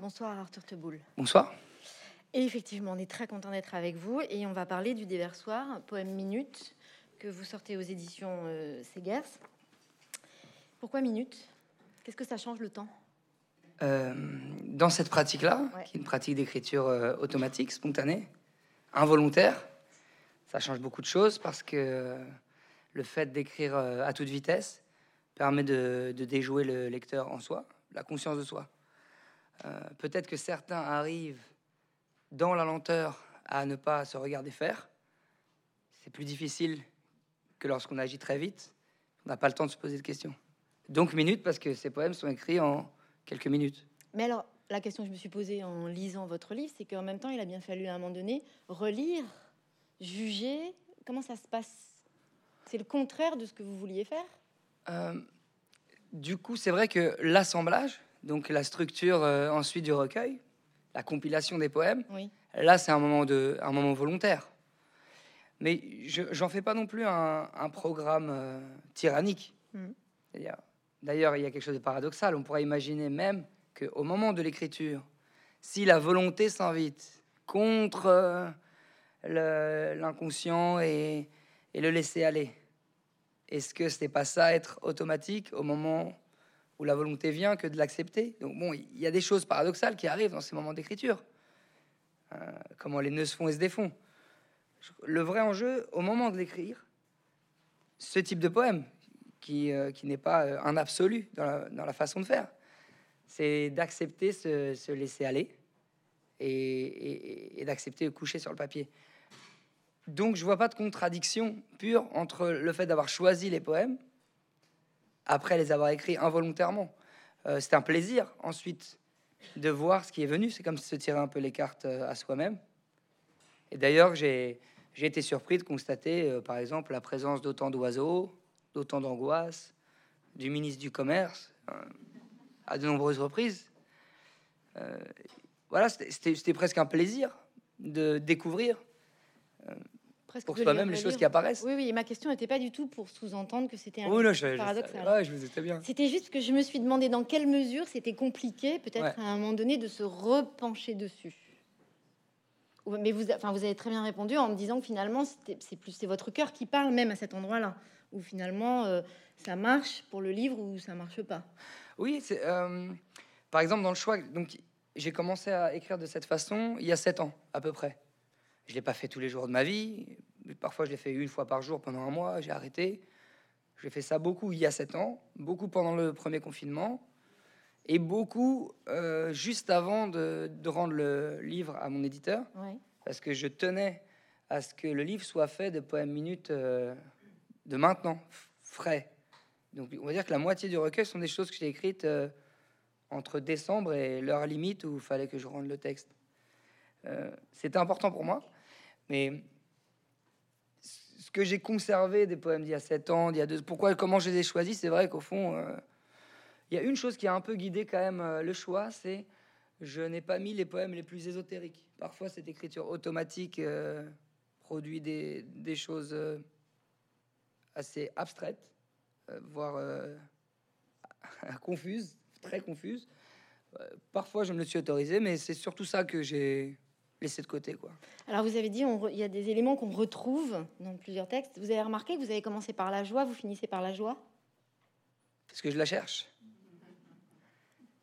Bonsoir Arthur Teboul. Bonsoir. Et effectivement, on est très content d'être avec vous et on va parler du déversoir, poème minute, que vous sortez aux éditions euh, Segers. Pourquoi minute? Qu'est-ce que ça change le temps? Euh, dans cette pratique-là, Ouais. qui est une pratique d'écriture euh, automatique, spontanée, involontaire, ça change beaucoup de choses parce que le fait d'écrire euh, à toute vitesse permet de, de déjouer le lecteur en soi, la conscience de soi. Euh, Peut-être que certains arrivent dans la lenteur à ne pas se regarder faire. C'est plus difficile que lorsqu'on agit très vite. On n'a pas le temps de se poser de questions. Donc minute parce que ces poèmes sont écrits en quelques minutes. Mais alors, la question que je me suis posée en lisant votre livre, c'est qu'en même temps, il a bien fallu à un moment donné relire, juger. Comment ça se passe? C'est le contraire de ce que vous vouliez faire? Euh, du coup, c'est vrai que l'assemblage, donc la structure euh, ensuite du recueil, la compilation des poèmes, Oui. là, c'est un moment de, un moment volontaire. Mais je j'en fais pas non plus un, un programme euh, tyrannique. C'est-à-dire- D'ailleurs, il y a quelque chose de paradoxal. On pourrait imaginer même qu'au moment de l'écriture, si la volonté s'invite contre euh, l'inconscient et, et le laisser aller, est-ce que c'est pas ça être automatique au moment où la volonté vient que de l'accepter Donc bon, il y a des choses paradoxales qui arrivent dans ces moments d'écriture. Euh, comment les nœuds se font et se défont. Le vrai enjeu, au moment de l'écrire, ce type de poème, qui, euh, qui n'est pas euh, un absolu dans la, dans la façon de faire, c'est d'accepter se, se laisser aller et, et- d'accepter coucher sur le papier. Donc je vois pas de contradiction pure entre le fait d'avoir choisi les poèmes après les avoir écrits involontairement. Euh, c'est un plaisir ensuite de voir ce qui est venu. C'est comme se tirer un peu les cartes euh, à soi-même. Et d'ailleurs, j'ai j'ai été surpris de constater, euh, par exemple, la présence d'autant d'oiseaux, d'autant d'angoisse, du ministre du Commerce, euh, à de nombreuses reprises. Voilà, c'était c'était presque un plaisir de découvrir Presque pour soi-même les le choses qui apparaissent. Oui, oui, et ma question n'était pas du tout pour sous-entendre que c'était un Oh non, je, ouais, je bien. C'était juste que je me suis demandé dans quelle mesure c'était compliqué, peut-être Ouais. à un moment donné, de se repencher dessus. Mais vous, enfin, vous avez très bien répondu en me disant que finalement, c'est plus c'est votre cœur qui parle même à cet endroit-là, où finalement euh, ça marche pour le livre ou ça marche pas. Oui, c'est, euh, par exemple, dans le choix, donc j'ai commencé à écrire de cette façon il y a sept ans à peu près. Je l'ai pas fait tous les jours de ma vie. Parfois, je l'ai fait une fois par jour pendant un mois. J'ai arrêté. J'ai fait ça beaucoup il y a sept ans, beaucoup pendant le premier confinement, et beaucoup euh, juste avant de, de rendre le livre à mon éditeur, Ouais. parce que je tenais à ce que le livre soit fait de poèmes minutes euh, de maintenant, frais. Donc, on va dire que la moitié du recueil sont des choses que j'ai écrites euh, entre décembre et l'heure limite où il fallait que je rende le texte. C'était important pour moi, mais que j'ai conservé des poèmes d'il y a 7 ans, d'il y a deux, pourquoi, comment je les ai choisis, c'est vrai qu'au fond, euh, il y a une chose qui a un peu guidé quand même euh, le choix, c'est je n'ai pas mis les poèmes les plus ésotériques. Parfois, cette écriture automatique euh, produit des, des choses assez abstraites, voire confuses, très confuses. Parfois, je me le suis autorisé, mais c'est surtout ça que j'ai laissé de côté, quoi. Alors vous avez dit, il y a des éléments qu'on retrouve dans plusieurs textes. Vous avez remarqué que vous avez commencé par la joie, vous finissez par la joie? parce que je la cherche.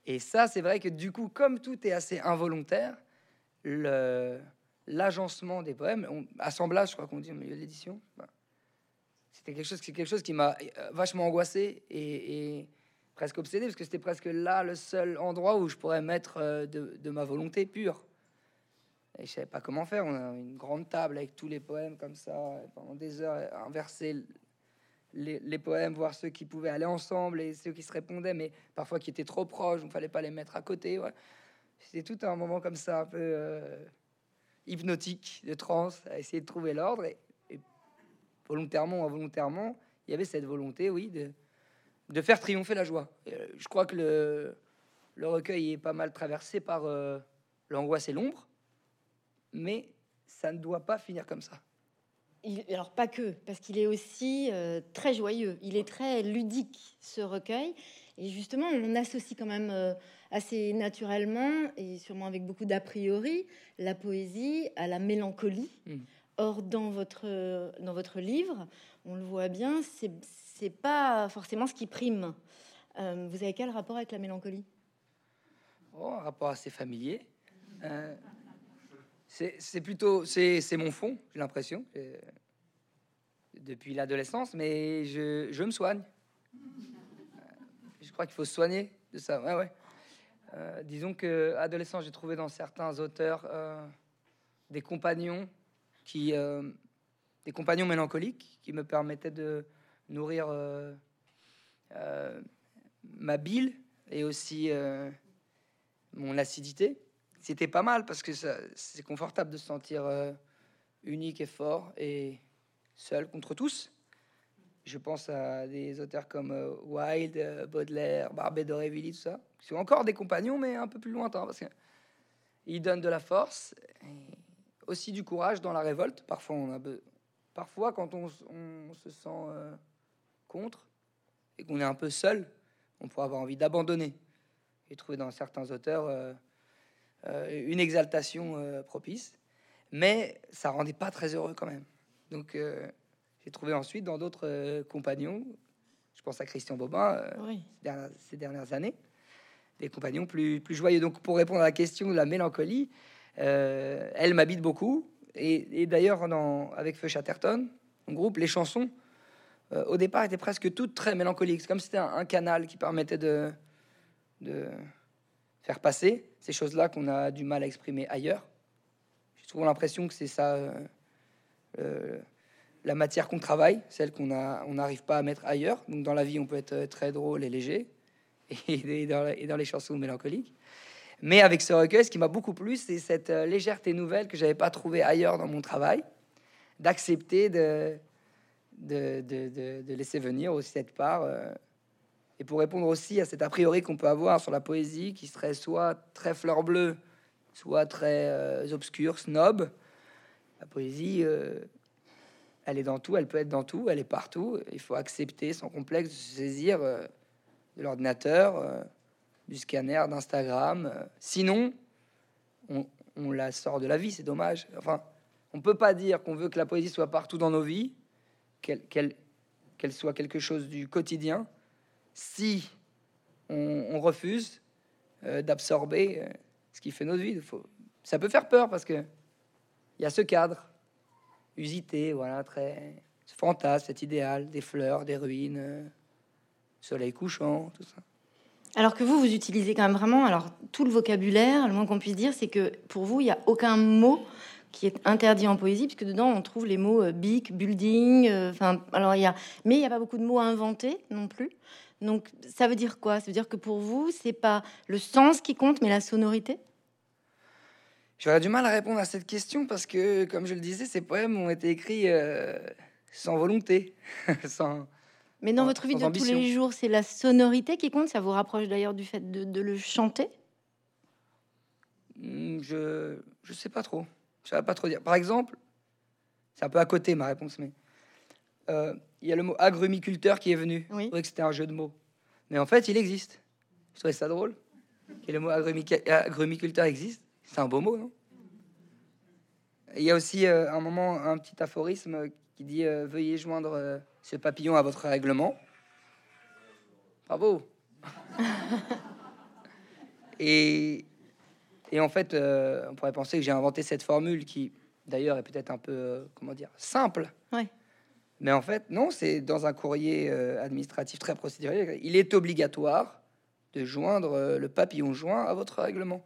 Et ça, c'est vrai que du coup, comme tout est assez involontaire, l'agencement des poèmes, on- assemblage, je crois qu'on dit au milieu de l'édition, bah, c'était quelque chose, c'est quelque chose qui m'a euh, vachement angoissé et, et presque obsédé, parce que c'était presque là le seul endroit où je pourrais mettre euh, de, de ma volonté pure. Et je savais pas comment faire. On a une grande table avec tous les poèmes comme ça, pendant des heures, inverser les, les poèmes, voir ceux qui pouvaient aller ensemble et ceux qui se répondaient, mais parfois qui étaient trop proches, donc fallait pas les mettre à côté. ouais. C'était tout un moment comme ça, un peu euh, hypnotique, de transe, à essayer de trouver l'ordre. Et, volontairement ou involontairement, il y avait cette volonté, oui, de, de faire triompher la joie. Euh, je crois que le, le recueil est pas mal traversé par euh, l'angoisse et l'ombre, mais ça ne doit pas finir comme ça. Il- alors pas que, parce qu'il est aussi euh, très joyeux. Il est très ludique ce recueil. Et justement, on associe quand même euh, assez naturellement, et sûrement avec beaucoup d'a priori, la poésie à la mélancolie. Mm. Or, dans votre, dans votre livre, on le voit bien, c'est c'est pas forcément ce qui prime. Euh, vous avez quel rapport avec la mélancolie? Oh, un rapport assez familier. C'est plutôt, c'est mon fond, j'ai l'impression, euh, depuis l'adolescence, mais je, je me soigne. Euh, Je crois qu'il faut se soigner de ça. Ouais, ouais. Euh, disons que adolescent, j'ai trouvé dans certains auteurs des compagnons qui, des compagnons mélancoliques qui me permettaient de nourrir ma bile et aussi mon acidité. C'était pas mal parce que c'est confortable de se sentir euh, unique et fort et seul contre tous. Je pense à des auteurs comme euh, Wilde, euh, Baudelaire, Barbet d'Aurevilly, tout ça, qui sont encore des compagnons, mais un peu plus lointains, parce qu'ils donnent de la force, et aussi du courage dans la révolte. Parfois, on a parfois quand on, se sent contre et qu'on est un peu seul, on pourrait avoir envie d'abandonner. Et trouver dans certains auteurs une exaltation euh, propice, mais ça rendait pas très heureux quand même. Donc, euh, j'ai trouvé ensuite dans d'autres euh, compagnons, je pense à Christian Bobin, euh, Oui. ces dernières- ces dernières années, des compagnons plus, plus joyeux. Donc, pour répondre à la question de la mélancolie, euh, elle m'habite beaucoup. Et, et d'ailleurs, avec Feu Chatterton, mon groupe, les chansons, euh, au départ, étaient presque toutes très mélancoliques. C'est comme si c'était un, un canal qui permettait de, de faire passer ces choses-là qu'on a du mal à exprimer ailleurs. J'ai souvent l'impression que c'est ça. euh, euh, la matière qu'on travaille, celle qu'on on n'arrive pas à mettre ailleurs. Donc dans la vie, on peut être euh, très drôle et léger, et dans, les chansons mélancoliques. Mais avec ce recueil, ce qui m'a beaucoup plu, c'est cette légèreté nouvelle que j'avais pas trouvée ailleurs dans mon travail, d'accepter de, laisser venir aussi cette part. Et pour répondre aussi à cet a priori qu'on peut avoir sur la poésie, qui serait soit très fleur bleue, soit très euh, obscure, snob, la poésie, euh, elle est dans tout, elle peut être dans tout, elle est partout. Il faut accepter sans complexe de se saisir euh, de l'ordinateur, euh, du scanner, d'Instagram. Sinon, on, la sort de la vie, c'est dommage. Enfin, on peut pas dire qu'on veut que la poésie soit partout dans nos vies, qu'elle soit quelque chose du quotidien, si on, refuse euh, d'absorber euh, ce qui fait notre vie. Ça peut faire peur parce que il y a ce cadre usité, voilà, très ce fantasme, cet idéal, des fleurs, des ruines, euh, soleil couchant, tout ça. Alors que vous, vous utilisez quand même vraiment alors tout le vocabulaire. Le moins qu'on puisse dire, c'est que pour vous, il n'y a aucun mot qui est interdit en poésie, puisque dedans on trouve les mots euh, building. Enfin, alors il y a, mais il n'y a pas beaucoup de mots à inventer non plus. Donc ça veut dire quoi? Ça veut dire que pour vous, c'est pas le sens qui compte, mais la sonorité? J'aurais du mal à répondre à cette question parce que, comme je le disais, ces poèmes ont été écrits euh, sans volonté, sans. Mais dans Sans- votre vie de ambition. tous les jours, c'est la sonorité qui compte? Ça vous rapproche d'ailleurs du fait de, de le chanter? Hmm, Je je sais pas trop. Je savais pas trop dire. Par exemple, c'est un peu à côté ma réponse, mais euh, il y a le mot agrumiculteur qui est venu. Oui. Je trouvais que c'était un jeu de mots, mais en fait, il existe. Je trouvais ça drôle. Que le mot agrumiculteur existe. C'est un beau mot, non? Il y a aussi euh, un moment un petit aphorisme qui dit euh, veuillez joindre ce papillon à votre règlement. Bravo. et et en fait, on pourrait penser que j'ai inventé cette formule qui, d'ailleurs, est peut-être un peu, comment dire, simple. Ouais. Mais en fait, non, c'est dans un courrier euh, administratif très procédurier. Il est obligatoire de joindre euh, le papillon joint à votre règlement.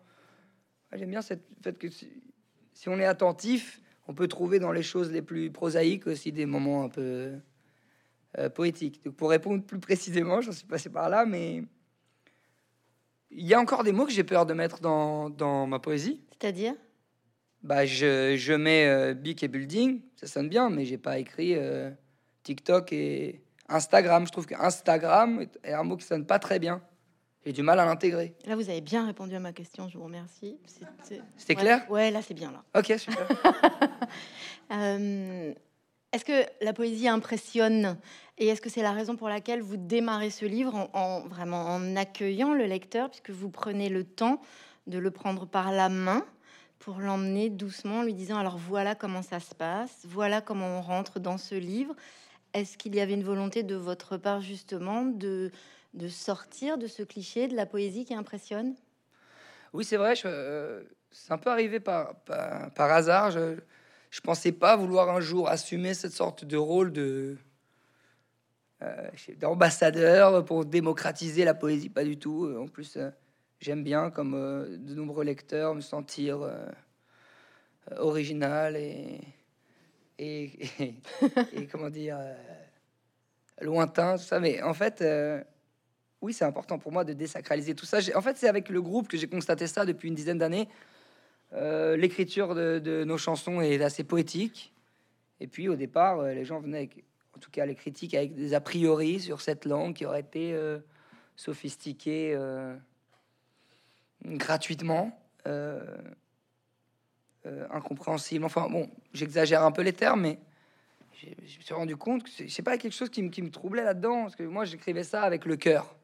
J'aime bien cette fait que si on est attentif, on peut trouver dans les choses les plus prosaïques aussi des moments un peu euh, poétiques. Donc, pour répondre plus précisément, j'en suis passé par là, mais il y a encore des mots que j'ai peur de mettre dans, dans ma poésie. C'est-à-dire? Bah, je, je mets euh, Bic et Building, ça sonne bien, mais j'ai pas écrit euh, TikTok et Instagram. Je trouve que Instagram est- un mot qui sonne pas très bien. J'ai du mal à l'intégrer. Là, vous avez bien répondu à ma question. Je vous remercie. C'était ouais. clair? Ouais, là, c'est bien là. Ok, super. Euh, Est-ce que la poésie impressionne? Et est-ce que c'est la raison pour laquelle vous démarrez ce livre en, vraiment en accueillant le lecteur, puisque vous prenez le temps de le prendre par la main? Pour l'emmener doucement, lui disant alors voilà comment ça se passe, voilà comment on rentre dans ce livre. Est-ce qu'il y avait une volonté de votre part justement de, de sortir de ce cliché de la poésie qui impressionne? Oui, c'est vrai, euh, c'est un peu arrivé par, par, hasard. Je, je pensais pas vouloir un jour assumer cette sorte de rôle de euh, d'ambassadeur pour démocratiser la poésie, pas du tout. En plus, euh, j'aime bien, comme euh, de nombreux lecteurs, me sentir original et, et, comment dire lointain, ça. Mais en fait, oui, c'est important pour moi de désacraliser tout ça. En fait, c'est avec le groupe que j'ai constaté ça depuis une dizaine d'années. L'écriture de, nos chansons est assez poétique. Et puis, au départ, les gens venaient en tout cas les critiques avec des a priori sur cette langue qui aurait été euh, sophistiquée euh, gratuitement, euh, incompréhensible. Enfin bon, j'exagère un peu les termes, mais je me suis rendu compte que c'est pas quelque chose qui, me troublait là-dedans, parce que moi j'écrivais ça avec le cœur,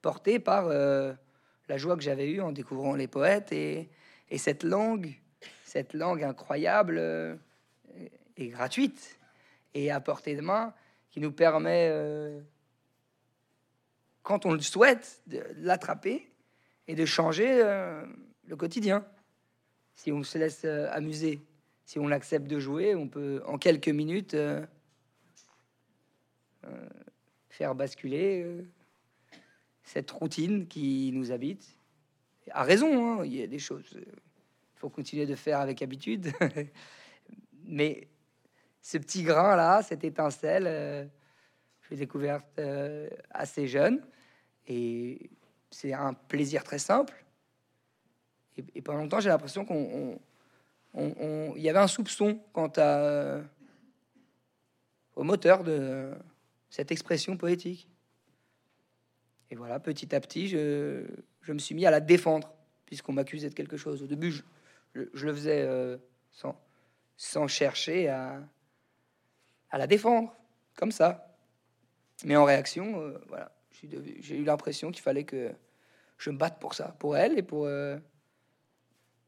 porté par la joie que j'avais eue en découvrant les poètes et, et cette langue, cette langue incroyable et gratuite et à portée de main qui nous permet, euh, quand on le souhaite, de l'attraper et de changer euh, le quotidien. Si on se laisse euh, amuser, si on accepte de jouer, on peut en quelques minutes faire basculer cette routine qui nous habite. À raison, hein, il y a des choses. Il faut continuer de faire avec habitude. Mais ce petit grain là, cette étincelle, euh, je l'ai découverte euh, assez jeune et c'est un plaisir très simple. Et, pendant longtemps, j'ai l'impression qu'on il y avait un soupçon quant à, euh, au moteur de cette expression poétique. Et voilà, petit à petit, je, je me suis mis à la défendre, puisqu'on m'accusait de quelque chose. Au début, je, je, le faisais sans, sans chercher à, à la défendre, comme ça. Mais en réaction, euh, voilà, j'ai eu l'impression qu'il fallait que je me batte pour ça, pour elle et pour euh,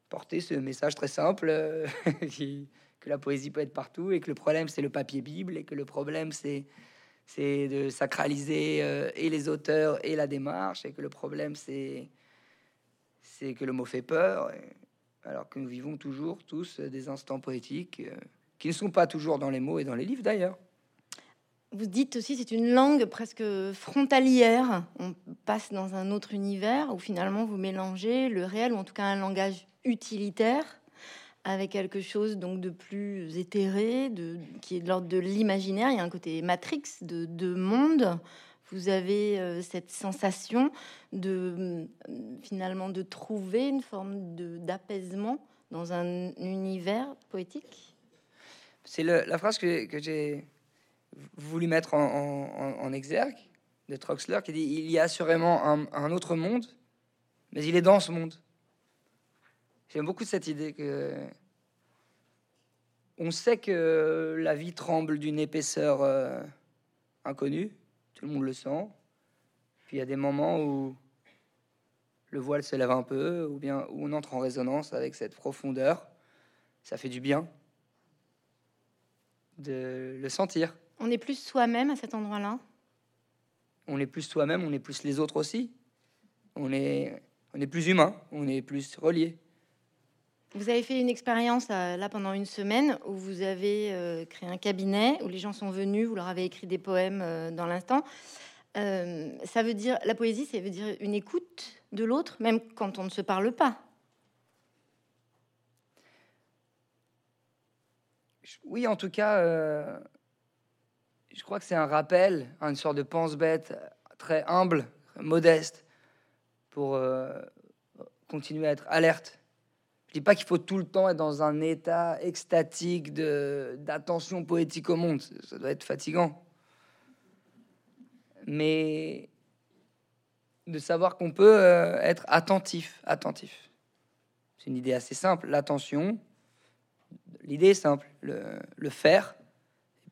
porter ce message très simple euh, que la poésie peut être partout et que le problème c'est le papier Bible et que le problème c'est de sacraliser et les auteurs et la démarche et que le problème c'est que le mot fait peur alors que nous vivons toujours tous des instants poétiques qui ne sont pas toujours dans les mots et dans les livres d'ailleurs. Vous dites aussi c'est une langue presque frontalière. On passe dans un autre univers où finalement vous mélangez le réel ou en tout cas un langage utilitaire avec quelque chose donc de plus éthéré, de, qui est de l'ordre de l'imaginaire. Il y a un côté matrix de, de monde. Vous avez euh, cette sensation de finalement de trouver une forme d'apaisement dans un univers poétique? C'est la phrase que, j'ai voulu mettre en, exergue de Troxler qui dit Il y a assurément un, autre monde, mais il est dans ce monde. J'aime beaucoup cette idée que. On sait que la vie tremble d'une épaisseur euh, inconnue, tout le monde le sent. Puis il y a des moments où le voile se lève un peu, ou bien où on entre en résonance avec cette profondeur. Ça fait du bien de le sentir. On est plus soi-même à cet endroit-là? On est plus soi-même, on est plus les autres aussi. On est, on est plus humain, on est plus relié. Vous avez fait une expérience euh, là pendant une semaine où vous avez euh, créé un cabinet où les gens sont venus, vous leur avez écrit des poèmes euh, dans l'instant. ça veut dire la poésie, ça veut dire une écoute de l'autre, même quand on ne se parle pas? Oui, en tout cas, je crois que c'est un rappel, une sorte de pense-bête très humble, modeste, pour euh, continuer à être alerte. Je dis pas qu'il faut tout le temps être dans un état extatique d'attention poétique au monde. Ça doit être fatigant. Mais de savoir qu'on peut euh, être attentif, attentif. C'est une idée assez simple. L'attention, l'idée est simple, le, faire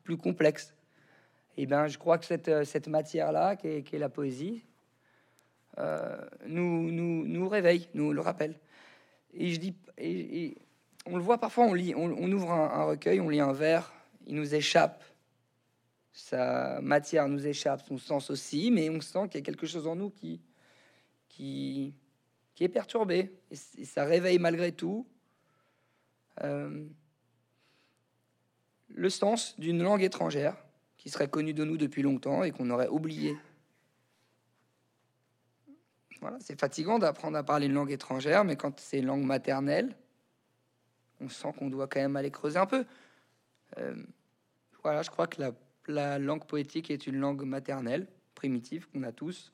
plus complexe. Et ben, je crois que cette, euh, cette matière-là, qui est, la poésie, euh, nous, nous, nous, réveille, nous le rappelle. Et je dis, on le voit parfois, on lit, on, ouvre un, recueil, on lit un vers, il nous échappe, sa matière nous échappe, son sens aussi, mais on sent qu'il y a quelque chose en nous qui, qui, qui est perturbé, et, ça réveille malgré tout euh, le sens d'une langue étrangère qui serait connue de nous depuis longtemps et qu'on aurait oublié. Voilà, c'est fatigant d'apprendre à parler une langue étrangère, mais quand c'est une langue maternelle, on sent qu'on doit quand même aller creuser un peu. Euh, voilà, je crois que la, langue poétique est une langue maternelle, primitive, qu'on a tous.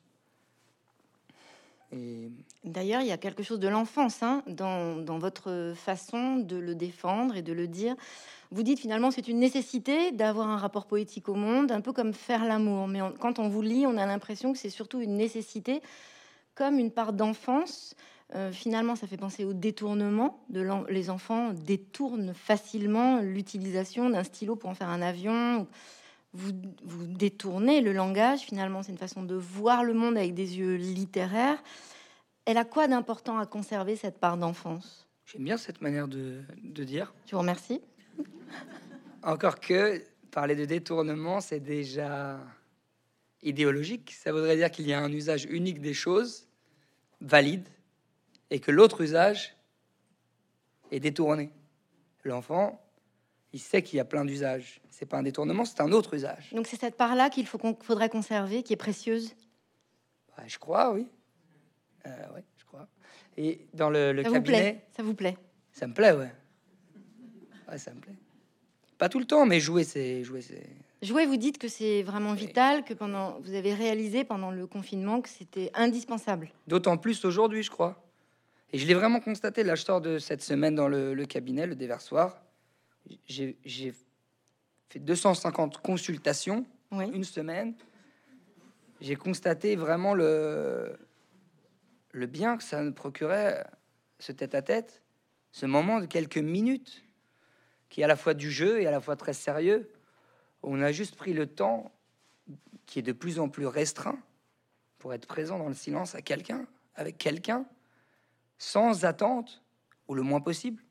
D'ailleurs, il y a quelque chose de l'enfance hein, dans, dans, votre façon de le défendre et de le dire. Vous dites finalement c'est une nécessité d'avoir un rapport poétique au monde, un peu comme faire l'amour. Mais quand on vous lit, on a l'impression que c'est surtout une nécessité, comme une part d'enfance euh, finalement, ça fait penser au détournement. De les enfants détournent facilement l'utilisation d'un stylo pour en faire un avion. Vous, vous détournez le langage, finalement, c'est une façon de voir le monde avec des yeux littéraires. Elle a quoi d'important à conserver cette part d'enfance? J'aime bien cette manière de, de dire. Je vous remercie. Encore que parler de détournement, c'est déjà idéologique. Ça voudrait dire qu'il y a un usage unique des choses, valide, et que l'autre usage est détourné. L'enfant, il sait qu'il y a plein d'usages. C'est pas un détournement, c'est un autre usage. Donc c'est cette part-là qu'il faut qu'on faudrait conserver, qui est précieuse? je crois, oui. Euh, je crois. Et dans le, ça cabinet, vous plaît? ça vous plaît? Ça me plaît, ouais. Ouais, ça me plaît. Pas tout le temps, mais jouer, c'est jouer, c'est. Jouer, vous dites que c'est vraiment vital, que pendant, vous avez réalisé pendant le confinement que c'était indispensable. D'autant plus aujourd'hui, je crois. Et je l'ai vraiment constaté, là je sors de cette semaine dans le, cabinet, le déversoir. J'ai fait 250 consultations, une semaine. J'ai constaté vraiment le, le bien que ça me procurait, ce tête-à-tête, ce moment de quelques minutes, qui est à la fois du jeu et à la fois très sérieux. On a juste pris le temps, qui est de plus en plus restreint, pour être présent dans le silence à quelqu'un, avec quelqu'un, sans attente, ou le moins possible,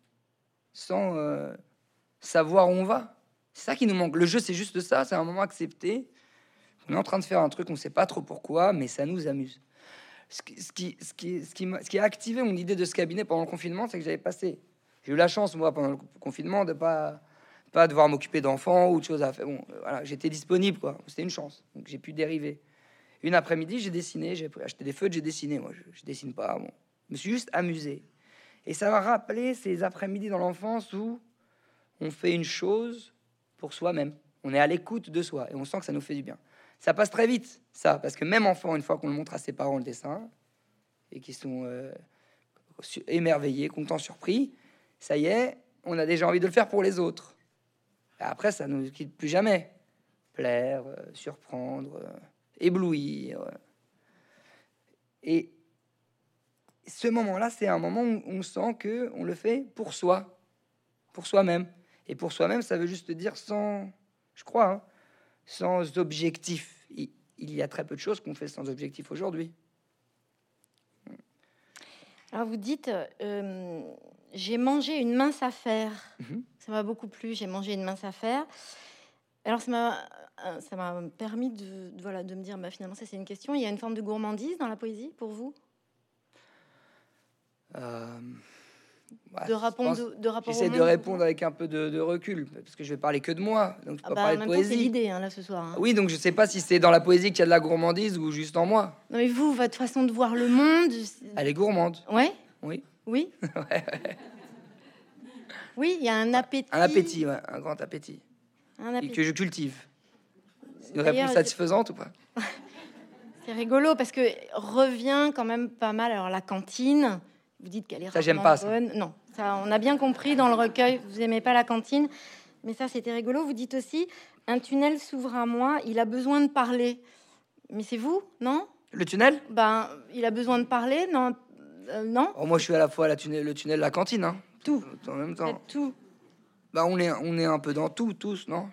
sans euh, savoir où on va. C'est ça qui nous manque. Le jeu, c'est juste ça, c'est un moment accepté. On est en train de faire un truc, on ne sait pas trop pourquoi, mais ça nous amuse. Ce qui, ce ce qui, ce a activé mon idée de ce cabinet pendant le confinement, c'est que j'avais passé. J'ai eu la chance, moi, pendant le confinement, de pas pas devoir m'occuper d'enfants ou de choses à faire. Bon, voilà, j'étais disponible, quoi. C'était une chance. Donc j'ai pu dériver. Une après-midi, j'ai dessiné, j'ai acheté des feutres, j'ai dessiné. Moi, je, je dessine pas. Bon, je me suis juste amusé. Et ça m'a rappelé ces après-midi dans l'enfance où on fait une chose pour soi-même. On est à l'écoute de soi et on sent que ça nous fait du bien. Ça passe très vite, ça, parce que même enfant, une fois qu'on le montre à ses parents le dessin, et qui sont euh, émerveillés, contents, surpris, ça y est, on a déjà envie de le faire pour les autres. Après, ça nous quitte plus jamais. Plaire, euh, surprendre, euh, éblouir. Et ce moment-là, c'est un moment où on sent que on le fait pour soi, pour soi-même. Et pour soi-même, ça veut juste dire sans, je crois, hein, sans objectif. Il, y a très peu de choses qu'on fait sans objectif aujourd'hui. Alors vous dites, euh, j'ai mangé une mince affaire. Mhm. Ça m'a beaucoup plu. J'ai mangé une mince affaire. Alors ça m'a, ça m'a permis de, voilà, de me dire, bah, finalement, ça c'est une question. Il y a une forme de gourmandise dans la poésie pour vous? Euh, de, rapport, de, rapport J'essaie de répondre avec un peu de, recul, parce que je vais parler que de moi, donc je peux ah pas bah, parler de poésie. C'est l'idée hein, là ce soir. Hein. Oui, donc je sais pas si c'est dans la poésie qu'il y a de la gourmandise ou juste en moi. Non mais vous, votre façon de voir le monde. Elle est gourmande. Ouais. Oui. Oui. Oui, il y a un appétit. Un appétit, ouais, un grand appétit. Un appétit. Et que je cultive. C'est une réponse satisfaisante ou pas? C'est rigolo parce que revient quand même pas mal. Alors la cantine, vous dites qu'elle est ça, j'aime pas, Ça. Non, ça, on a bien compris dans le recueil. Vous aimez pas la cantine, mais ça, c'était rigolo. Vous dites aussi, un tunnel s'ouvre à moi. Il a besoin de parler. Mais c'est vous, non? Le tunnel? Ben, il a besoin de parler, non euh, Non. Oh, moi, je suis à la fois la tunnel, le tunnel, la cantine. Hein. Tout. En même temps. Tout. Bah, on est, on est un peu dans tout, tous, non?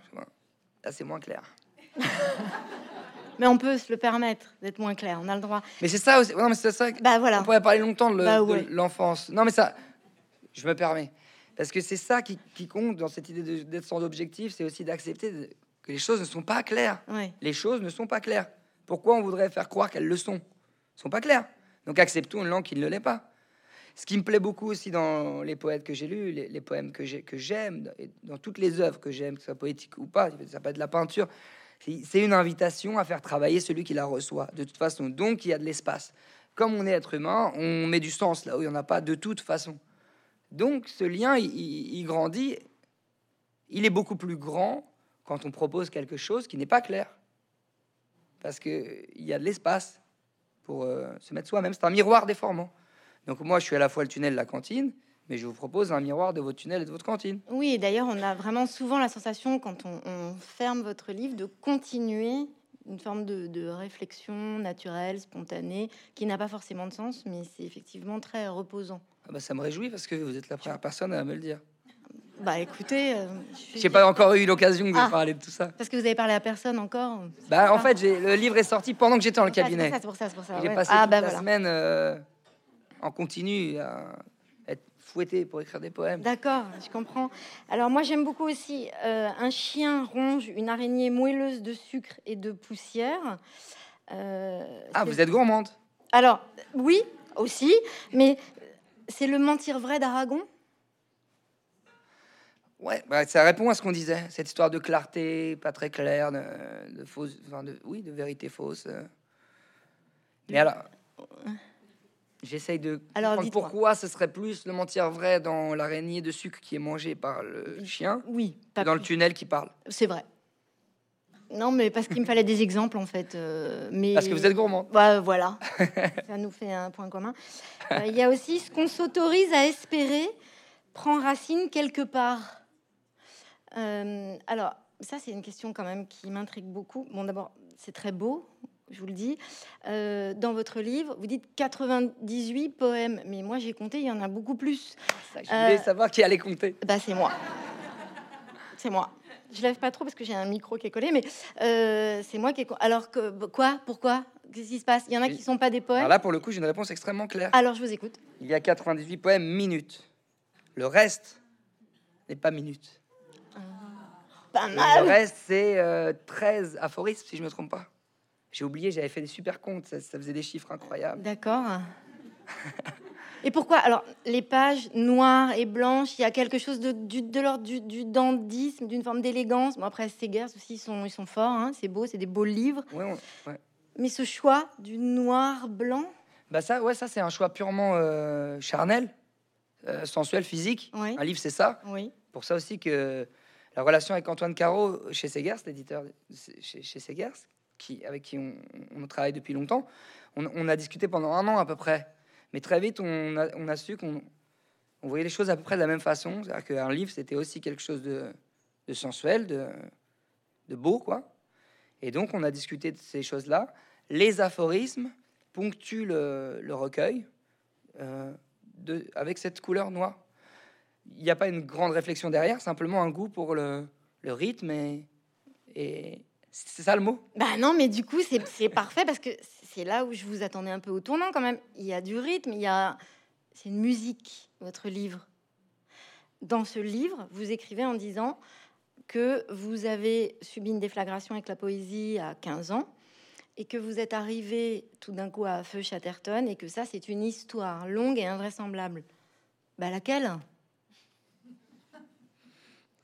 Là c'est moins clair. Mais on peut se le permettre d'être moins clair, on a le droit. Mais c'est ça aussi. Non, mais c'est ça. Bah voilà. On pourrait parler longtemps de le- Bah ouais. l'enfance. Non, mais ça, je me permets. Parce que c'est ça qui, qui compte dans cette idée d'être sans objectif, c'est aussi d'accepter que les choses ne sont pas claires. Ouais. Les choses ne sont pas claires. Pourquoi on voudrait faire croire qu'elles le sont? Elles sont pas claires. Donc acceptons une langue qui ne l'est pas. Ce qui me plaît beaucoup aussi dans les poètes que j'ai lus, les, les poèmes que j'ai- que j'aime, dans toutes les œuvres que j'aime, que ce soit poétique ou pas, ça peut être de la peinture, c'est une invitation à faire travailler celui qui la reçoit, de toute façon. Donc il y a de l'espace. Comme on est être humain, on met du sens là où il n'y en a pas de toute façon. Donc ce lien, il grandit. Il est beaucoup plus grand quand on propose quelque chose qui n'est pas clair. Parce qu'il y a de l'espace pour euh, se mettre soi-même. C'est un miroir déformant. Donc moi, je suis à la fois le tunnel, la cantine, mais je vous propose un miroir de votre tunnel et de votre cantine. Oui, et d'ailleurs, on a vraiment souvent la sensation, quand on, on ferme votre livre, de continuer une forme de, de réflexion naturelle, spontanée, qui n'a pas forcément de sens, mais c'est effectivement très reposant. Ah bah, ça me réjouit parce que vous êtes la première personne à me le dire. Bah écoutez, euh, suis- J'ai pas encore eu l'occasion de Ah. parler de tout ça. parce que vous avez parlé à personne encore. Bah, en fait, le livre est sorti pendant que j'étais dans le c'est pour cabinet. ça, C'est pour ça, c'est pour ça. J'ai passé Ah toute bah la voilà. semaine euh, en continu à pour écrire des poèmes. D'accord, je comprends. Alors moi j'aime beaucoup aussi euh, un chien ronge une araignée moelleuse de sucre et de poussière. Euh, Ah, vous êtes gourmande Alors oui aussi, mais c'est le mentir vrai d'Aragon? Ouais, bah, ça répond à ce qu'on disait, cette histoire de clarté, pas très claire, de, de fausse, enfin de, oui, de vérité fausse. euh. Mais alors, j'essaye de Alors, pourquoi ce serait plus le mentir vrai dans l'araignée de sucre qui est mangée par le chien Oui, que dans le tunnel qui parle. C'est vrai. Non, mais parce qu'il me fallait des exemples en fait. euh, mais Parce que vous êtes gourmande. Bah, voilà, ça nous fait un point commun. Euh, Il y a aussi ce qu'on s'autorise à espérer prend racine quelque part. Euh, alors, ça, c'est une question quand même qui m'intrigue beaucoup. Bon, d'abord, c'est très beau, je vous le dis. Euh, dans votre livre, vous dites 98 poèmes, mais moi j'ai compté, il y en a beaucoup plus. Je voulais Euh, savoir qui allait compter. Bah, c'est moi. C'est moi. Je lève pas trop parce que j'ai un micro qui est collé, mais euh, c'est moi qui ai. Alors que quoi Pourquoi Qu'est-ce qui se passe? Il y en a qui sont pas des poèmes. Alors là, pour le coup, j'ai une réponse extrêmement claire. Alors je vous écoute. Il y a 98 poèmes minutes. Le reste n'est pas minutes. Pas Le mal. reste, c'est euh, 13 aphorismes, si je me trompe pas. J'ai oublié, j'avais fait des super comptes, ça, ça faisait des chiffres incroyables. D'accord. Et pourquoi Alors, les pages noires et blanches, il y a quelque chose de, de l'ordre du, du dandysme, d'une forme d'élégance? Bon, après, Segers aussi, ils sont, ils sont forts, hein, c'est beau, c'est des beaux livres. Ouais, on- ouais. Mais ce choix du noir-blanc, Bah ça, ouais, ça c'est un choix purement euh, charnel, euh, sensuel, physique. Oui. Un livre, c'est ça. oui. Pour ça aussi que la relation avec Antoine Caro chez Segers, l'éditeur chez, chez Segers, qui, avec qui on, travaille depuis longtemps, on, a discuté pendant un an à peu près. Mais très vite, on a, su qu'on on voyait les choses à peu près de la même façon. C'est-à-dire qu'un livre, c'était aussi quelque chose de, sensuel, de, beau, quoi. Et donc, on a discuté de ces choses-là. Les aphorismes ponctuent le, recueil euh, avec cette couleur noire. Il n'y a pas une grande réflexion derrière, simplement un goût pour le, le rythme et, et c'est ça le mot? Bah non, mais du coup, c'est parfait parce que c'est là où je vous attendais un peu au tournant quand même. Il y a du rythme, il y a. C'est une musique, votre livre. Dans ce livre, vous écrivez en disant que vous avez subi une déflagration avec la poésie à 15 ans et que vous êtes arrivé tout d'un coup à Feu Chatterton et que ça, c'est une histoire longue et invraisemblable. Bah laquelle?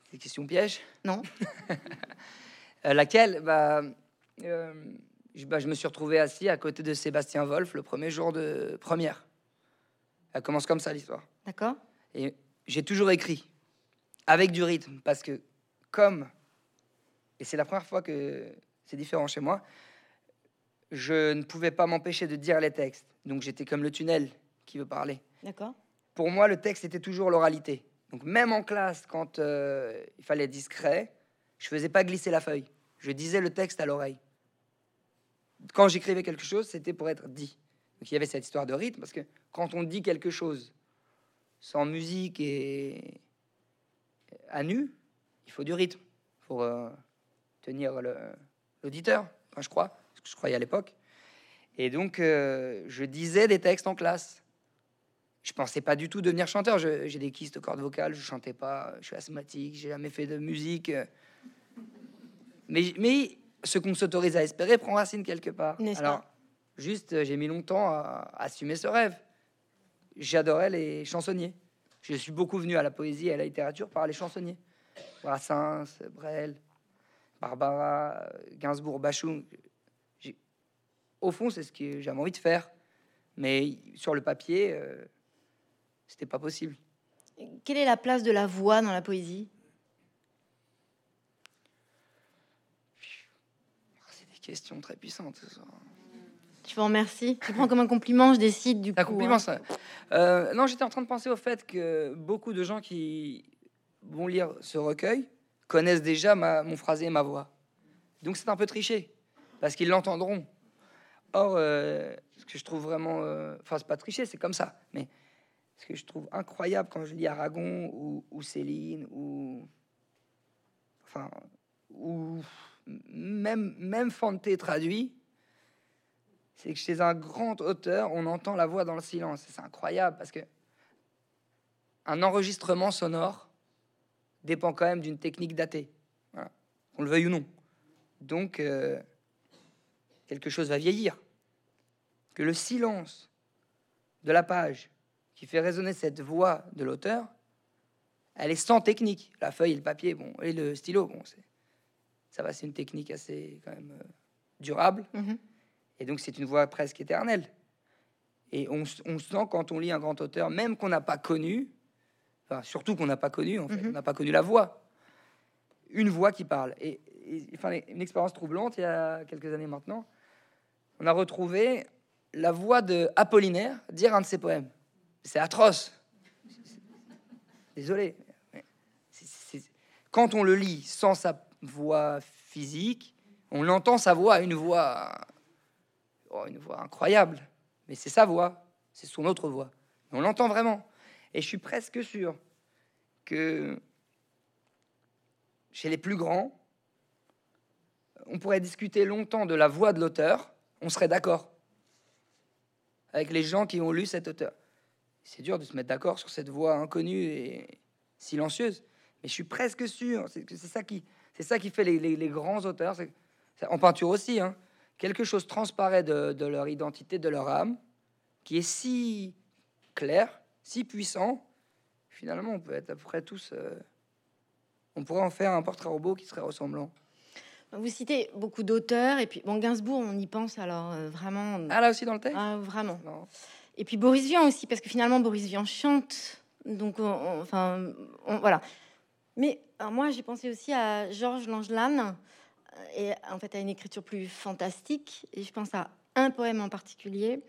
C'est question piège. Non laquelle? Bah, euh, je, bah, je me suis retrouvé assis à côté de Sébastien Wolf le premier jour de première. Elle commence comme ça l'histoire. D'accord Et j'ai toujours écrit avec du rythme parce que comme et c'est la première fois que c'est différent chez moi, je ne pouvais pas m'empêcher de dire les textes. Donc j'étais comme le tunnel qui veut parler. D'accord Pour moi, le texte était toujours l'oralité. Donc même en classe, quand euh, il fallait être discret, je faisais pas glisser la feuille. Je disais le texte à l'oreille. Quand j'écrivais quelque chose, c'était pour être dit. Il y avait cette histoire de rythme parce que quand on dit quelque chose sans musique et à nu, il faut du rythme. Pour, euh, tenir l'auditeur, enfin, je crois, ce que je croyais à l'époque. Et donc, euh, je disais des textes en classe. Je pensais pas du tout devenir chanteur. J'ai des kystes de cordes vocales, je chantais pas, je suis asthmatique, j'ai jamais fait de musique. Mais, mais ce qu'on s'autorise à espérer prend racine quelque part. Alors, juste, j'ai mis longtemps à, assumer ce rêve. J'adorais les chansonniers. Je suis beaucoup venu à la poésie et à la littérature par les chansonniers. Brassens, Brel, Barbara, Gainsbourg, Bachung. Au fond, c'est ce que j'avais envie de faire. Mais sur le papier, euh, c'était pas possible. Quelle est la place de la voix dans la poésie? Questions très puissantes. Je vous remercie. Je prends comme un compliment, je décide du coup. Un compliment, hein. ça. Euh, non, j'étais en train de penser au fait que beaucoup de gens qui vont lire ce recueil connaissent déjà ma, mon phrasé et ma voix. Donc c'est un peu triché, parce qu'ils l'entendront. Or, euh, ce que je trouve vraiment... Euh, enfin, c'est pas triché, c'est comme ça. Mais ce que je trouve incroyable quand je lis Aragon ou, Céline ou... Enfin, ou même, même Fante traduit, c'est que chez un grand auteur, on entend la voix dans le silence. C'est incroyable parce que un enregistrement sonore dépend quand même d'une technique datée, qu'on le veuille ou non. Donc, euh, quelque chose va vieillir. Que le silence de la page qui fait résonner cette voix de l'auteur, elle est sans technique. La feuille et le papier, bon, et le stylo, bon, c'est ça va, c'est une technique assez quand même euh, durable. Mm-hmm. Et donc, c'est une voix presque éternelle. Et on, sent quand on lit un grand auteur, même qu'on n'a pas connu, enfin, surtout qu'on n'a pas connu, en fait, mhm. on n'a pas connu la voix, une voix qui parle. Et, enfin, une expérience troublante, il y a quelques années maintenant, on a retrouvé la voix de Apollinaire dire un de ses poèmes. C'est atroce. Désolé. Quand on le lit sans sa voix physique, on entend sa voix, une voix Oh, une voix incroyable. Mais c'est sa voix, c'est son autre voix. on l'entend vraiment. Et je suis presque sûr que chez les plus grands, on pourrait discuter longtemps de la voix de l'auteur, on serait d'accord avec les gens qui ont lu cet auteur. C'est dur de se mettre d'accord sur cette voix inconnue et silencieuse, mais je suis presque sûr que c'est ça qui, c'est ça qui fait les, les grands auteurs. En peinture aussi, hein quelque chose transparaît de, leur identité, de leur âme, qui est si clair, si puissant, finalement, on peut être à peu près tous. Euh, on pourrait en faire un portrait robot qui serait ressemblant. Vous citez beaucoup d'auteurs, et puis bon, Gainsbourg, on y pense alors euh, vraiment. Ah, là aussi dans le texte? Ah, Vraiment. Et puis Boris Vian aussi, parce que finalement, Boris Vian chante. Donc, enfin, voilà. Mais moi, j'ai pensé aussi à Georges Langelan, et en fait à une écriture plus fantastique. Et je pense à un poème en particulier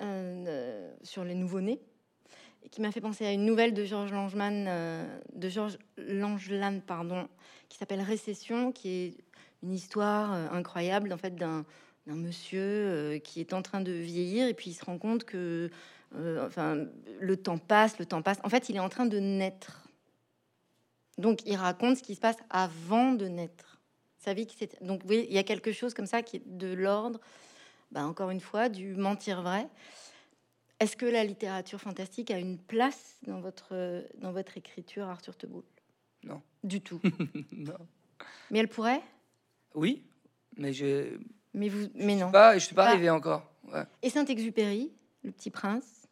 euh, sur les nouveau-nés, qui m'a fait penser à une nouvelle de Georges Langeman, euh, pardon, qui s'appelle Récession, qui est une histoire euh, incroyable en fait d'un monsieur qui est en train de vieillir et puis il se rend compte que enfin le temps passe, le temps passe. En fait, il est en train de naître. Donc, il raconte ce qui se passe avant de naître vie Donc, oui, il y a quelque chose comme ça qui est de l'ordre, bah, encore une fois, du mentir vrai. Est-ce que la littérature fantastique a une place dans votre, dans votre écriture, Arthur Teboul? Non. Du tout. non. Mais elle pourrait? Oui, mais je. Mais vous, mais non. Pas, je suis pas, arrivé encore. Et Saint-Exupéry, le Petit Prince?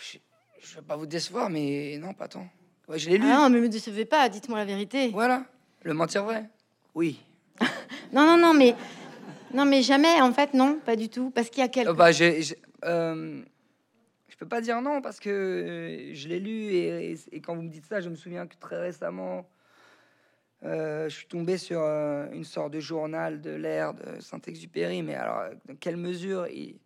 Je, je vais pas vous décevoir, mais non, pas tant. Ouais, je l'ai lu. Ah non, mais me décevez pas. Dites-moi la vérité. Voilà. Le mentir vrai Oui. non, non, non, mais non, mais jamais. En fait, non, pas du tout, parce qu'il y a quelque. Euh, bah, euh, je peux pas dire non parce que euh, je l'ai lu et, quand vous me dites ça, je me souviens que très récemment, je suis tombé sur une sorte de journal de l'ère de Saint-Exupéry. Mais alors, dans quelle mesure il,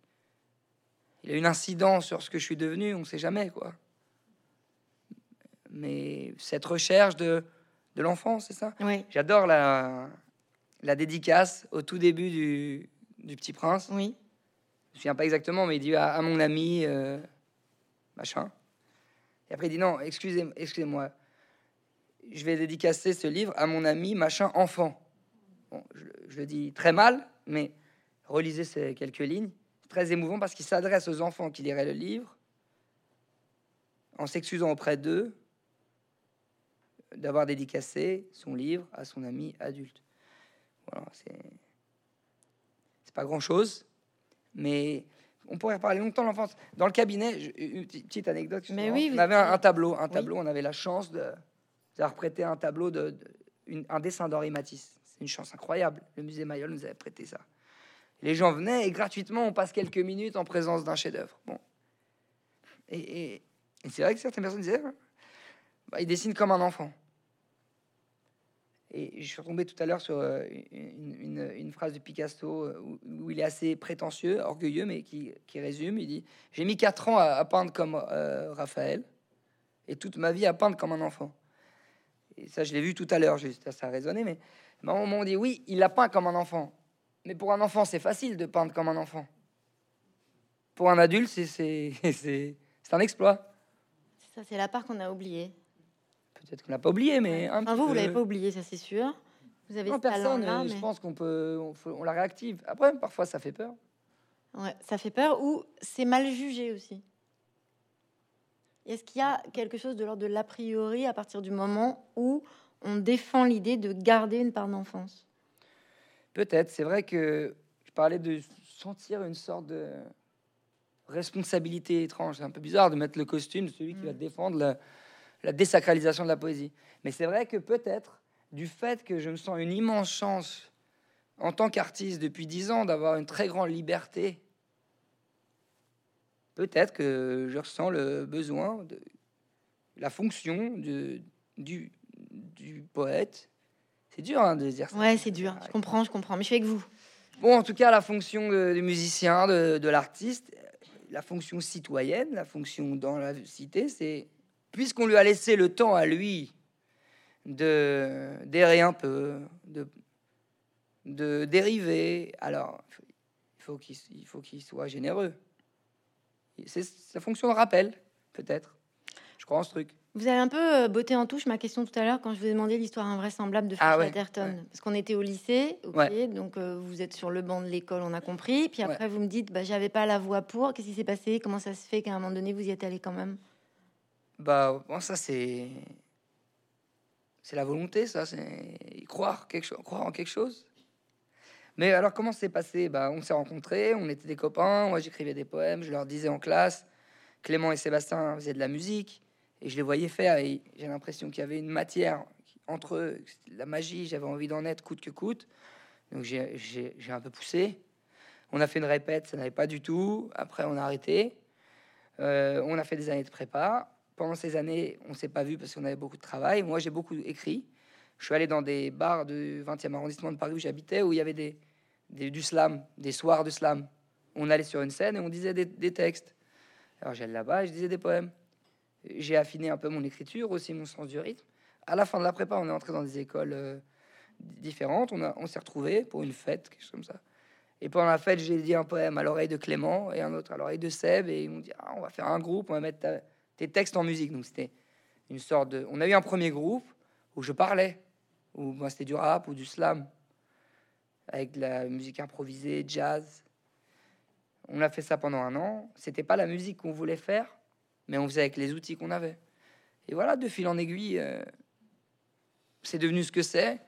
il a une incidence sur ce que je suis devenu On ne sait jamais, quoi. Mais cette recherche de de l'enfance, c'est ça? Oui. J'adore la, la dédicace au tout début du, du Petit Prince. Oui. Je me souviens pas exactement, mais il dit à, mon ami, euh, machin. Et après, il dit non, excusez, excusez-moi. je vais dédicacer ce livre à mon ami machin enfant. je, je, le dis très mal, mais relisez ces quelques lignes. Très émouvant parce qu'il s'adresse aux enfants qui liraient le livre en s'excusant auprès d'eux d'avoir dédicacé son livre à son ami adulte. Voilà, c'est pas grand chose, mais on pourrait parler longtemps de l'enfance. Dans le cabinet, une petite anecdote. Mais oui, on avait un, tableau, un tableau. On avait la chance de, d'avoir prêté un tableau de, un dessin d'Henri Matisse. C'est une chance incroyable. Le musée Mayol nous avait prêté ça. Les gens venaient et gratuitement, on passe quelques minutes en présence d'un chef-d'œuvre. Bon. Et, c'est vrai que certaines personnes disaient, bah, il dessine comme un enfant. Et je suis retombé tout à l'heure sur euh, une, phrase de Picasso euh, où, il est assez prétentieux, orgueilleux, mais qui, résume. Il dit J'ai mis quatre ans à, peindre comme euh, Raphaël et toute ma vie à peindre comme un enfant. Et ça, je l'ai vu tout à l'heure, ça a résonné, mais à un moment, on dit Oui, il a peint comme un enfant. Mais pour un enfant, c'est facile de peindre comme un enfant. Pour un adulte, c'est un exploit. Ça, c'est la part qu'on a oubliée. Peut-être qu'on l'a pas oublié, mais un vous, vous l'avez pas oublié, ça c'est sûr. Vous avez non, personne. Là, Je pense qu'on peut, on, la réactive. Après, parfois, ça fait peur. Ouais, ça fait peur ou c'est mal jugé aussi. Est-ce qu'il y a quelque chose de l'ordre de l'a priori à partir du moment où on défend l'idée de garder une part d'enfance? Peut-être. C'est vrai que je parlais de sentir une sorte de responsabilité étrange. C'est un peu bizarre de mettre le costume de celui qui va mm. défendre la, la désacralisation de la poésie. Mais c'est vrai que peut-être, du fait que je me sens une immense chance en tant qu'artiste depuis dix ans d'avoir une très grande liberté, peut-être que je ressens le besoin de la fonction de, du, du poète. C'est dur hein, de dire ça. Ouais, c'est dur. Je comprends, je comprends. Mais je suis avec vous. Bon, en tout cas, la fonction du musicien, de, de l'artiste, la fonction citoyenne, la fonction dans la cité, c'est puisqu'on lui a laissé le temps à lui de d'errer un peu, de, de dériver, alors il faut qu'il faut qu'il soit généreux. C'est sa fonction de rappel, peut-être. Je crois en ce truc. Vous avez un peu euh, botté en touche ma question tout à l'heure quand je vous ai demandé l'histoire invraisemblable de ah Parce qu'on était au lycée, donc euh, vous êtes sur le banc de l'école, on a compris. Puis après, vous me dites, bah, j'avais pas la voix pour. Qu'est-ce qui s'est passé? Comment ça se fait qu'à un moment donné, vous y êtes allé quand même? Bah, ça, c'est. C'est la volonté, ça, c'est croire, quelque chose, croire en quelque chose. Mais alors, comment c'est passé? Bah, On s'est rencontrés, on était des copains, moi j'écrivais des poèmes, je leur disais en classe. Clément et Sébastien faisaient de la musique, et je les voyais faire, et j'ai l'impression qu'il y avait une matière entre eux, la magie, j'avais envie d'en être coûte que coûte. Donc j'ai un peu poussé. On a fait une répète, ça n'allait pas du tout. Après, on a arrêté. Euh, on a fait des années de prépa pendant ces années, on s'est pas vu parce qu'on avait beaucoup de travail. Moi, j'ai beaucoup écrit. Je suis allé dans des bars du 20e arrondissement de Paris où j'habitais, où il y avait des, du slam, des soirs de slam. On allait sur une scène et on disait des, textes. Alors j'allais là-bas et je disais des poèmes. J'ai affiné un peu mon écriture, aussi mon sens du rythme. À la fin de la prépa, on est entré dans des écoles euh, différentes. On, on s'est retrouvés pour une fête, quelque chose comme ça. Et pendant la fête, j'ai dit un poème à l'oreille de Clément et un autre à l'oreille de Seb. Et ils m'ont dit ah, on va faire un groupe, on va mettre textes en musique. Donc c'était une sorte de. On a eu un premier groupe où je parlais, où c'était du rap ou du slam, avec de la musique improvisée, jazz. On a fait ça pendant un an. C'était pas la musique qu'on voulait faire, mais on faisait avec les outils qu'on avait. Et voilà, de fil en aiguille, euh, c'est devenu ce que c'est,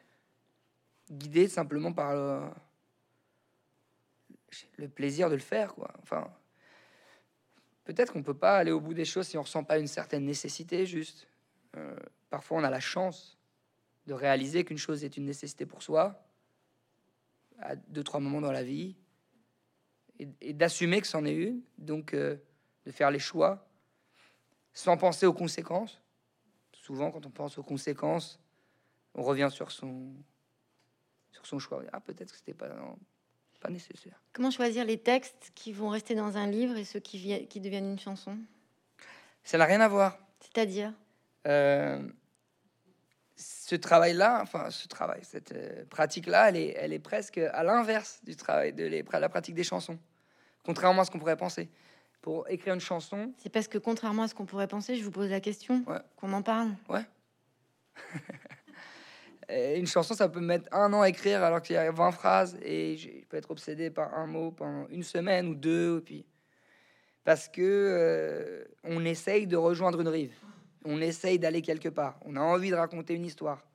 guidé simplement par le, le, plaisir de le faire, quoi. Enfin, peut-être qu'on ne peut pas aller au bout des choses si on ne ressent pas une certaine nécessité, juste. Euh, parfois, on a la chance de réaliser qu'une chose est une nécessité pour soi, à deux, trois moments dans la vie, et, d'assumer que c'en est une, donc euh, de faire les choix sans penser aux conséquences. Souvent, quand on pense aux conséquences, on revient sur son, sur son choix. Ah, peut-être que c'était pas nécessaire. Comment choisir les textes qui vont rester dans un livre et ceux qui, qui deviennent une chanson? Ça n'a rien à voir. C'est-à-dire? Euh, Ce travail-là, enfin ce travail, cette euh, pratique-là, elle est, elle est presque à l'inverse du travail de la pratique des chansons, contrairement à ce qu'on pourrait penser. Pour écrire une chanson, c'est parce que contrairement à ce qu'on pourrait penser, je vous pose la question, qu'on en parle. Ouais. une chanson, ça peut mettre un an à écrire alors qu'il y a 20 phrases et je peux être obsédé par un mot pendant une semaine ou deux, et puis parce que euh, on essaye de rejoindre une rive, on essaye d'aller quelque part, on a envie de raconter une histoire,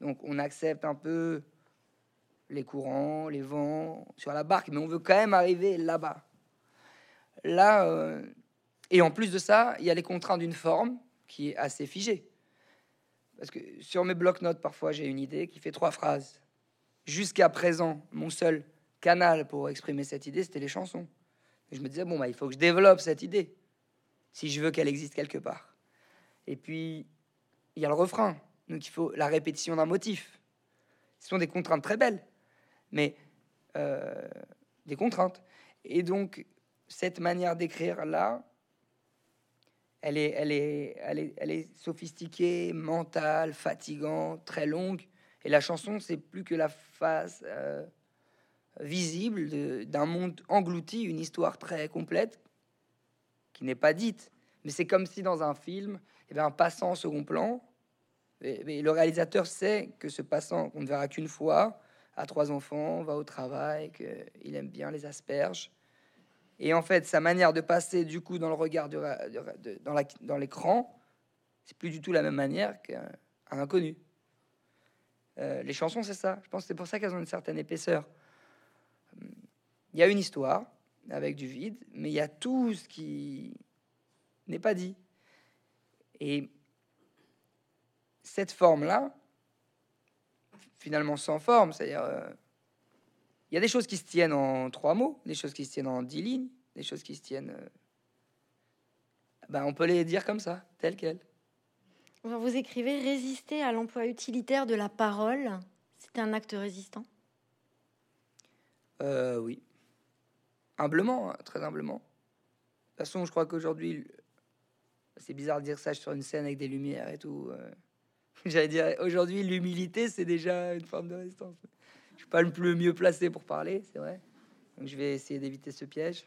donc on accepte un peu les courants, les vents sur la barque, mais on veut quand même arriver là-bas. Là, euh, et en plus de ça, il y a les contraintes d'une forme qui est assez figée. Parce que sur mes blocs-notes, parfois, j'ai une idée qui fait trois phrases. Jusqu'à présent, mon seul canal pour exprimer cette idée, c'était les chansons. je me disais, bon, bah, il faut que je développe cette idée, si je veux qu'elle existe quelque part. Et puis, il y a le refrain. Donc, il faut la répétition d'un motif. Ce sont des contraintes très belles, mais euh, des contraintes. Et donc, cette manière d'écrire là, elle est, elle est, elle est, elle est sophistiquée, mentale, fatigante, très longue. Et la chanson, c'est plus que la face euh, visible d'un monde englouti, une histoire très complète qui n'est pas dite. Mais c'est comme si dans un film, il y avait un passant au second plan. Et, le réalisateur sait que ce passant, qu'on ne verra qu'une fois, a trois enfants, va au travail, qu'il aime bien les asperges. Et en fait, sa manière de passer du coup dans le regard dans l'écran, c'est plus du tout la même manière qu'un inconnu. Euh, les chansons, c'est ça. Je pense que c'est pour ça qu'elles ont une certaine épaisseur. Il y a une histoire avec du vide, mais il y a tout ce qui n'est pas dit. Et cette forme-là, finalement sans forme, c'est-à-dire euh, il y a des choses qui se tiennent en trois mots, des choses qui se tiennent en dix lignes, des choses qui se tiennent. Euh, ben, on peut les dire comme ça, telles quelles. Vous écrivez résister à l'emploi utilitaire de la parole. C'est un acte résistant? Euh, Oui. Humblement, hein, très humblement. De toute façon, je crois qu'aujourd'hui, c'est bizarre de dire ça sur une scène avec des lumières et tout. Euh. J'allais dire, aujourd'hui, l'humilité, c'est déjà une forme de résistance je suis pas le plus mieux placé pour parler, c'est vrai. Donc je vais essayer d'éviter ce piège.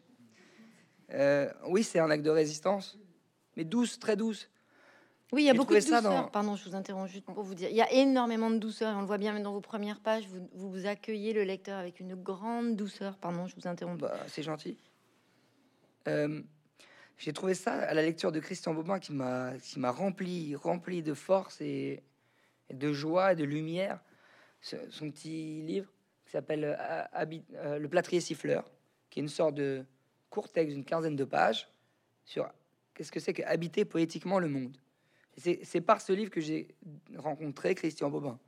Euh, oui, c'est un acte de résistance, mais douce, très douce. Oui, il y a beaucoup de douceur. Pardon, je vous interromps juste pour vous dire. Il y a énormément de douceur. On le voit bien même dans vos premières pages. Vous, vous, accueillez le lecteur avec une grande douceur. Pardon, je vous interromps. Bah, c'est gentil. Euh, j'ai trouvé ça à la lecture de Christian Bobin qui m'a qui m'a rempli rempli de force et, et de joie et de lumière son petit livre qui s'appelle euh, euh, Le plâtrier siffleur, qui est une sorte de court texte d'une quinzaine de pages sur qu'est-ce que c'est que habiter poétiquement le monde. C'est par ce livre que j'ai rencontré Christian Bobin.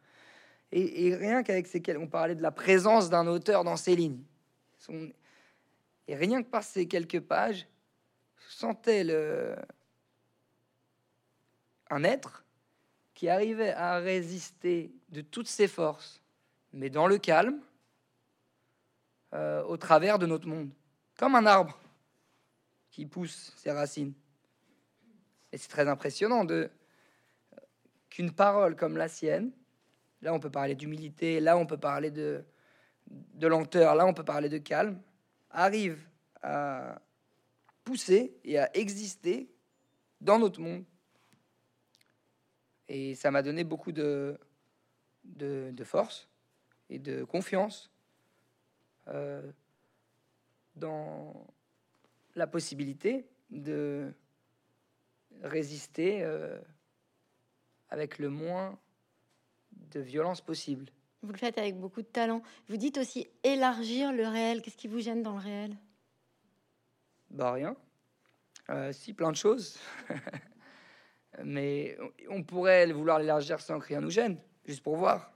Et, rien qu'avec ces on parlait de la présence d'un auteur dans ses lignes. et rien que par ces quelques pages, je sentais le, un être qui arrivait à résister de toutes ses forces, mais dans le calme, euh, au travers de notre monde, comme un arbre qui pousse ses racines. Et c'est très impressionnant de qu'une parole comme la sienne, là on peut parler d'humilité, là on peut parler de, de lenteur, là on peut parler de calme, arrive à pousser et à exister dans notre monde et ça m'a donné beaucoup de, de, force et de confiance euh, dans la possibilité de résister euh, avec le moins de violence possible. Vous le faites avec beaucoup de talent. Vous dites aussi élargir le réel. Qu'est-ce qui vous gêne dans le réel? Bah rien. Euh, si plein de choses. Mais on pourrait vouloir l'élargir sans que rien nous gêne, juste pour voir.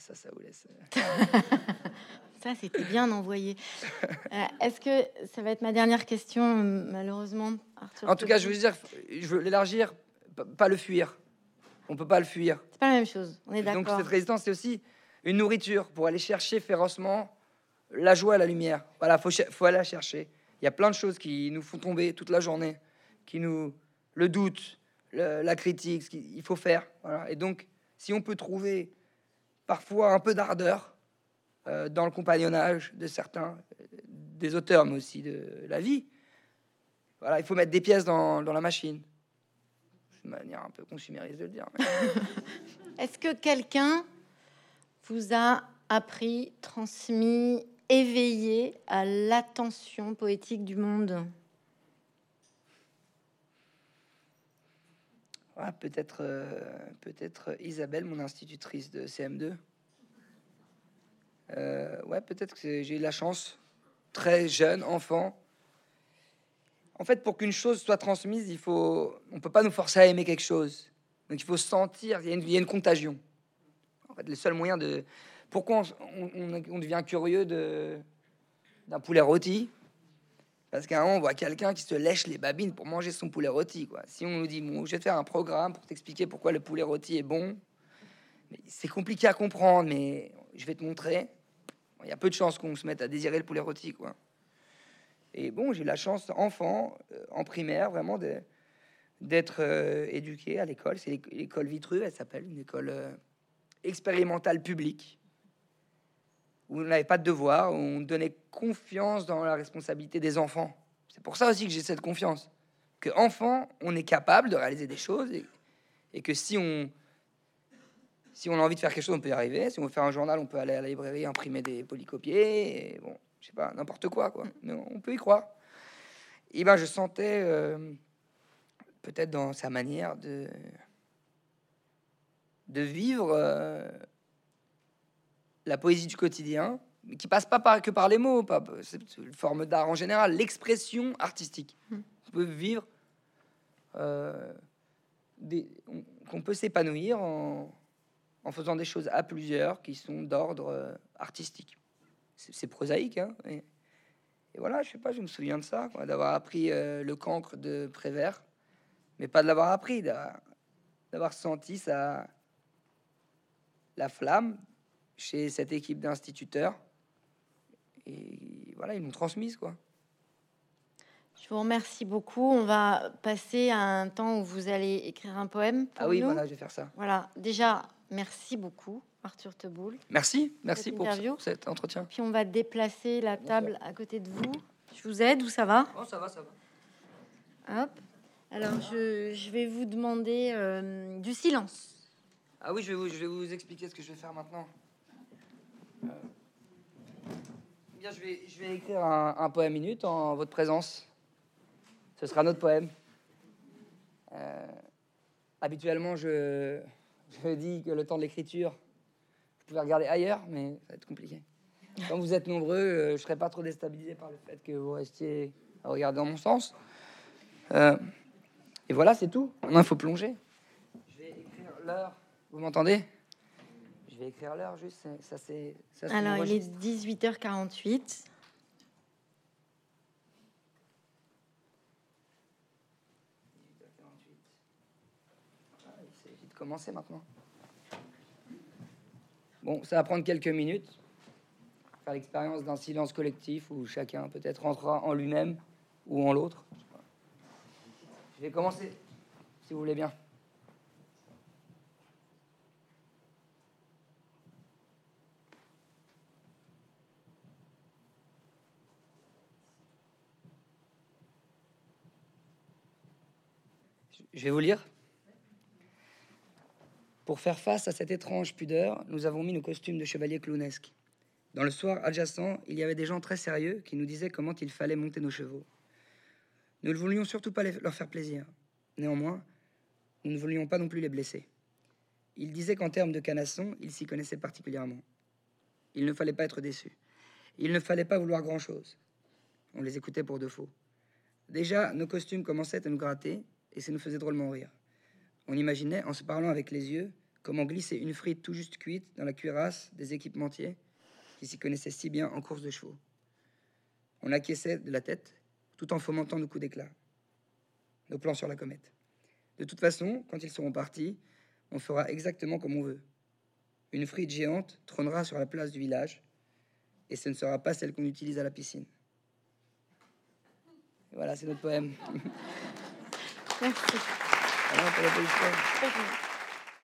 ça, ça vous laisse. Euh. ça, c'était bien envoyé. Euh, est-ce que ça va être ma dernière question, malheureusement En tout cas, je veux dire, je veux l'élargir, pas le fuir. On peut pas le fuir. C'est pas la même chose. On est d'accord. Donc cette résistance, c'est aussi une nourriture pour aller chercher férocement la joie, la lumière. Voilà, faut faut aller la chercher. Il y a plein de choses qui nous font tomber toute la journée, qui nous le doute, la critique, ce qu'il faut faire. Et donc, si on peut trouver parfois un peu d'ardeur euh, dans le compagnonnage de certains, des auteurs, mais aussi de la vie, voilà, il faut mettre des pièces dans, la machine. C'est manière un peu consumériste de le dire. Est-ce que quelqu'un vous a appris, transmis, éveillé à l'attention poétique du monde ah, Peut-être euh, peut-être Isabelle, mon institutrice de CM2. Euh, ouais, peut-être que j'ai eu la chance, très jeune, enfant. En fait, pour qu'une chose soit transmise, il faut, on peut pas nous forcer à aimer quelque chose. Donc il faut sentir, il y a une, y a une contagion. En fait, le seul moyen de, pourquoi on, devient curieux d'un poulet rôti? Parce qu'à un moment, on voit quelqu'un qui se lèche les babines pour manger son poulet rôti. Si on nous dit, je vais te faire un programme pour t'expliquer pourquoi le poulet rôti est bon, c'est compliqué à comprendre, mais je vais te montrer. Il y a peu de chances qu'on se mette à désirer le poulet rôti. Et bon, j'ai eu la chance, enfant, euh, en primaire, vraiment d'être euh, éduqué à l'école. C'est l'éc- l'école Vitru, elle s'appelle, une école euh, expérimentale publique, où on n'avait pas de devoir, où on donnait confiance dans la responsabilité des enfants. C'est pour ça aussi que j'ai cette confiance. Que enfant, on est capable de réaliser des choses et, que si on, si on a envie de faire quelque chose, on peut y arriver. Si on veut faire un journal, on peut aller à la librairie, imprimer des polycopiés, et bon, je sais pas, n'importe quoi, quoi. Mais on peut y croire. Et ben, je sentais, euh, peut-être dans sa manière de, de vivre euh, la poésie du quotidien, mais qui passe pas par, que par les mots, pas, c'est une forme d'art en général, l'expression artistique. On peut vivre, euh, des- on- qu'on peut s'épanouir en, en faisant des choses à plusieurs qui sont d'ordre euh, artistique. C'est c'est prosaïque, hein, et, et voilà, je sais pas, je me souviens de ça, quoi, d'avoir appris euh, le cancre de Prévert, mais pas de l'avoir appris, d'a- d'avoir senti ça, la flamme chez cette équipe d'instituteurs. Et voilà, ils m'ont transmise, quoi. Je vous remercie beaucoup. On va passer à un temps où vous allez écrire un poème. Pour Ah oui, nous. voilà, je vais faire ça. Voilà. Déjà, merci beaucoup, Arthur Teboul. Merci, merci pour, interview. pour cet entretien. Puis on va déplacer la table à côté de vous. Je vous aide ou ça va Oh, ça va, ça va. Hop. Alors, je, je vais vous demander euh, du silence. Ah oui, je vais, vous, je vais vous expliquer ce que je vais faire maintenant. Euh, Bien, je vais, écrire un, poème minute en votre présence. Ce sera notre poème. Euh, habituellement, je, dis que le temps de l'écriture, vous pouvez regarder ailleurs, mais ça va être compliqué. Comme vous êtes nombreux, euh, je ne serai pas trop déstabilisé par le fait que vous restiez à regarder dans mon sens. Et voilà, c'est tout. Maintenant, il faut plonger. Je vais écrire l'heure. Vous m'entendez? Vais écrire l'heure juste. Ça, c'est. Alors, il est registre. 18h48. Ah, il s'agit de commencer maintenant. Bon, ça va prendre quelques minutes. Faire l'expérience d'un silence collectif où chacun peut-être rentrera en lui-même ou en l'autre. Je vais commencer, si vous voulez bien. Je vais vous lire. Pour faire face à cette étrange pudeur, nous avons mis nos costumes de chevaliers clownesques. Dans le soir adjacent, il y avait des gens très sérieux qui nous disaient comment il fallait monter nos chevaux. Nous ne voulions surtout pas leur faire plaisir. Néanmoins, nous ne voulions pas non plus les blesser. Ils disaient qu'en termes de canasson, ils s'y connaissaient particulièrement. Il ne fallait pas être déçu. Il ne fallait pas vouloir grand-chose. On les écoutait pour de faux. Déjà, nos costumes commençaient à nous gratter et ça nous faisait drôlement rire. On imaginait, en se parlant avec les yeux, comment glisser une frite tout juste cuite dans la cuirasse des équipementiers qui s'y connaissaient si bien en course de chevaux. On acquiesçait de la tête tout en fomentant nos coups d'éclat, nos plans sur la comète. De toute façon, quand ils seront partis, on fera exactement comme on veut. Une frite géante trônera sur la place du village et ce ne sera pas celle qu'on utilise à la piscine. Voilà, c'est notre poème. Merci.